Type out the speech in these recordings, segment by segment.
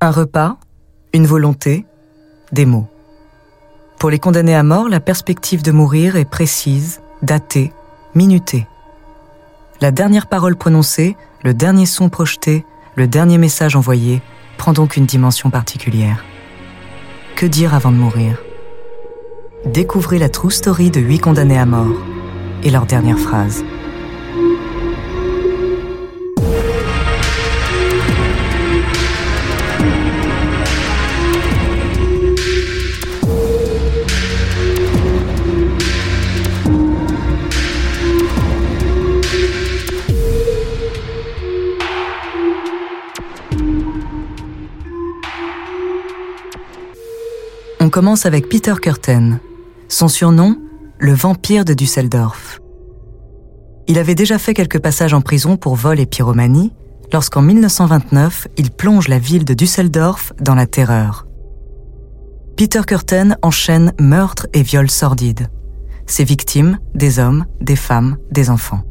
Un repas, une volonté, des mots. Pour les condamnés à mort, la perspective de mourir est précise, datée, minutée. La dernière parole prononcée, le dernier son projeté, le dernier message envoyé prend donc une dimension particulière. Que dire avant de mourir? Découvrez la true story de huit condamnés à mort et leur dernière phrase. Commence avec Peter Curten. Son surnom, le vampire de Düsseldorf. Il avait déjà fait quelques passages en prison pour vol et pyromanie, lorsqu'en 1929, il plonge la ville de Düsseldorf dans la terreur. Peter Curten enchaîne meurtres et viols sordides. Ses victimes, des hommes, des femmes, des enfants.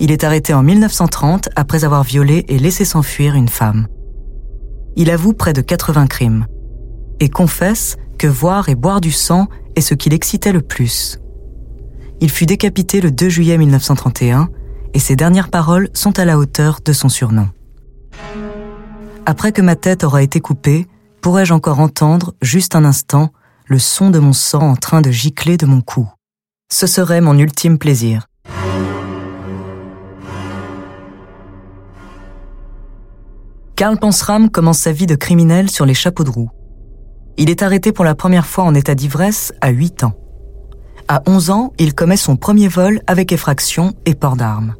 Il est arrêté en 1930 après avoir violé et laissé s'enfuir une femme. Il avoue près de 80 crimes et confesse que voir et boire du sang est ce qui l'excitait le plus. Il fut décapité le 2 juillet 1931 et ses dernières paroles sont à la hauteur de son surnom. Après que ma tête aura été coupée, pourrais-je encore entendre, juste un instant, le son de mon sang en train de gicler de mon cou. Ce serait mon ultime plaisir. Karl Pansram commence sa vie de criminel sur les chapeaux de roue. Il est arrêté pour la première fois en état d'ivresse à 8 ans. À 11 ans, il commet son premier vol avec effraction et port d'armes.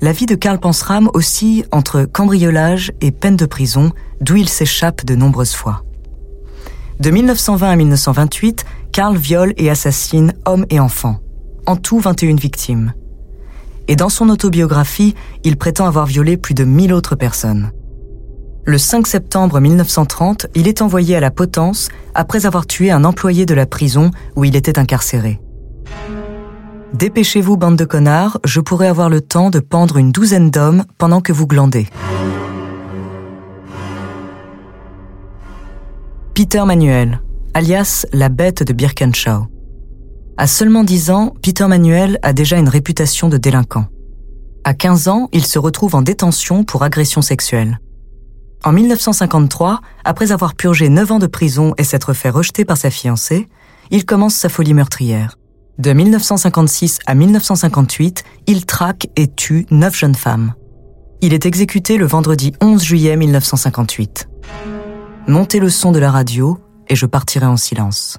La vie de Karl Pansram oscille entre cambriolage et peine de prison, d'où il s'échappe de nombreuses fois. De 1920 à 1928, Karl viole et assassine hommes et enfants, en tout 21 victimes. Et dans son autobiographie, il prétend avoir violé plus de 1000 autres personnes. Le 5 septembre 1930, il est envoyé à la Potence après avoir tué un employé de la prison où il était incarcéré. Dépêchez-vous, bande de connards, je pourrais avoir le temps de pendre une douzaine d'hommes pendant que vous glandez. Peter Manuel, alias la bête de Birkenschau. À seulement 10 ans, Peter Manuel a déjà une réputation de délinquant. À 15 ans, il se retrouve en détention pour agression sexuelle. En 1953, après avoir purgé 9 ans de prison et s'être fait rejeter par sa fiancée, il commence sa folie meurtrière. De 1956 à 1958, il traque et tue 9 jeunes femmes. Il est exécuté le vendredi 11 juillet 1958. Montez le son de la radio et je partirai en silence.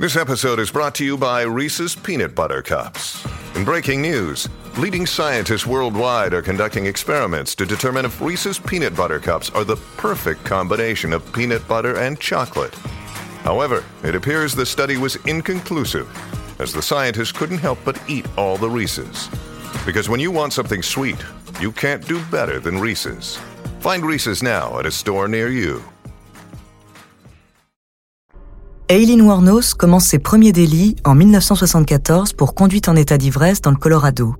This episode is brought to you by Reese's Peanut Butter Cups. In breaking news, leading scientists worldwide are conducting experiments to determine if Reese's Peanut Butter Cups are the perfect combination of peanut butter and chocolate. However, it appears the study was inconclusive, as the scientists couldn't help but eat all the Reese's. Because when you want something sweet, you can't do better than Reese's. Find Reese's now at a store near you. Aileen Wuornos commence ses premiers délits en 1974 pour conduite en état d'ivresse dans le Colorado.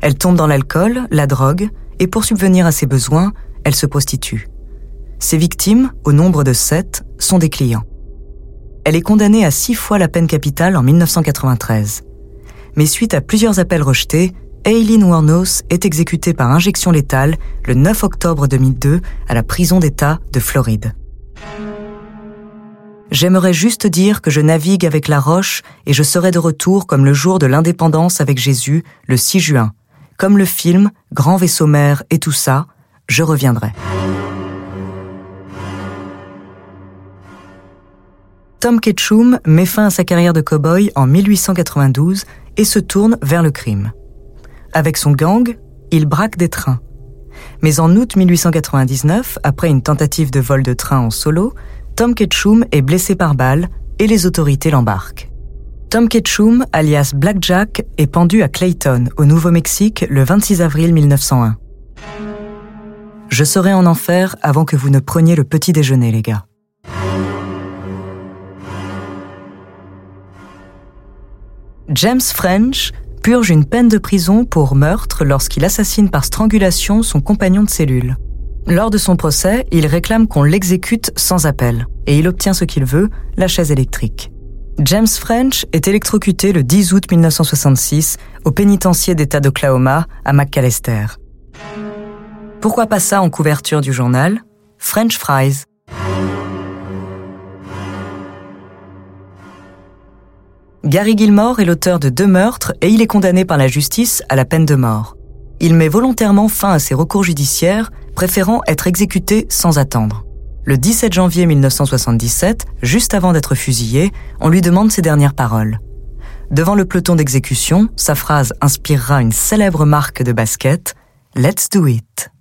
Elle tombe dans l'alcool, la drogue, et pour subvenir à ses besoins, elle se prostitue. Ses victimes, au nombre de sept, sont des clients. elle est condamnée à six fois la peine capitale en 1993. Mais suite à plusieurs appels rejetés, Aileen Wuornos est exécutée par injection létale le 9 octobre 2002 à la prison d'État de Floride. J'aimerais juste dire que je navigue avec la roche et je serai de retour comme le jour de l'indépendance avec Jésus, le 6 juin. Comme le film, Grand vaisseau mère et tout ça, je reviendrai. Tom Ketchum met fin à sa carrière de cow-boy en 1892 et se tourne vers le crime. Avec son gang, il braque des trains. Mais en août 1899, après une tentative de vol de train en solo, Tom Ketchum est blessé par balle et les autorités l'embarquent. Tom Ketchum, alias Blackjack, est pendu à Clayton, au Nouveau-Mexique, le 26 avril 1901. Je serai en enfer avant que vous ne preniez le petit déjeuner, les gars. James French purge une peine de prison pour meurtre lorsqu'il assassine par strangulation son compagnon de cellule. Lors de son procès, il réclame qu'on l'exécute sans appel, et il obtient ce qu'il veut, la chaise électrique. James French est électrocuté le 10 août 1966 au pénitencier d'État d'Oklahoma à McAllister. Pourquoi pas ça en couverture du journal? French fries. Gary Gilmore est l'auteur de deux meurtres et il est condamné par la justice à la peine de mort. Il met volontairement fin à ses recours judiciaires, préférant être exécuté sans attendre. Le 17 janvier 1977, juste avant d'être fusillé, on lui demande ses dernières paroles. Devant le peloton d'exécution, sa phrase inspirera une célèbre marque de basket, Let's do it.